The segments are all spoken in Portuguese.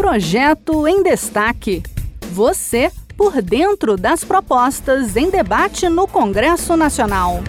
Projeto em Destaque. Você por dentro das propostas em debate no Congresso Nacional.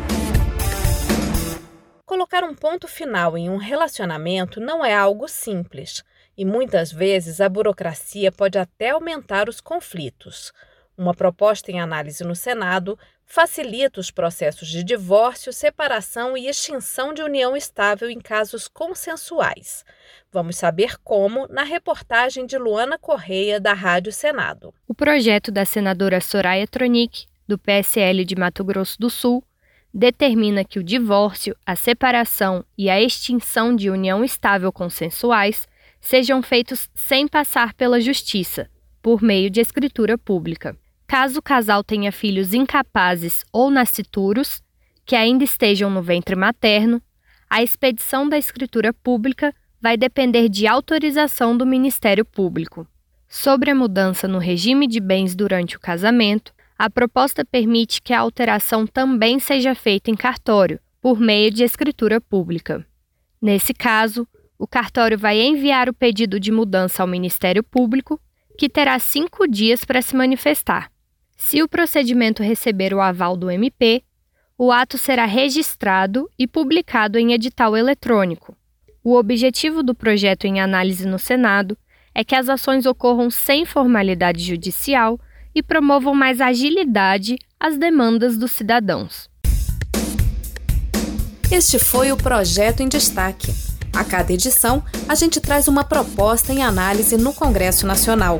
Colocar um ponto final em um relacionamento não é algo simples e muitas vezes a burocracia pode até aumentar os conflitos. Uma proposta em análise no Senado facilita os processos de divórcio, separação e extinção de união estável em casos consensuais. Vamos saber como na reportagem de Luana Correia, da Rádio Senado. O projeto da senadora Soraya Tronic, do PSL de Mato Grosso do Sul, determina que o divórcio, a separação e a extinção de união estável consensuais sejam feitos sem passar pela justiça, por meio de escritura pública. Caso o casal tenha filhos incapazes ou nascituros, que ainda estejam no ventre materno, a expedição da escritura pública vai depender de autorização do Ministério Público. Sobre a mudança no regime de bens durante o casamento, a proposta permite que a alteração também seja feita em cartório, por meio de escritura pública. Nesse caso, o cartório vai enviar o pedido de mudança ao Ministério Público, que terá cinco dias para se manifestar. Se o procedimento receber o aval do MP, o ato será registrado e publicado em edital eletrônico. O objetivo do projeto em análise no Senado é que as ações ocorram sem formalidade judicial e promovam mais agilidade às demandas dos cidadãos. Este foi o projeto em destaque. A cada edição, a gente traz uma proposta em análise no Congresso Nacional.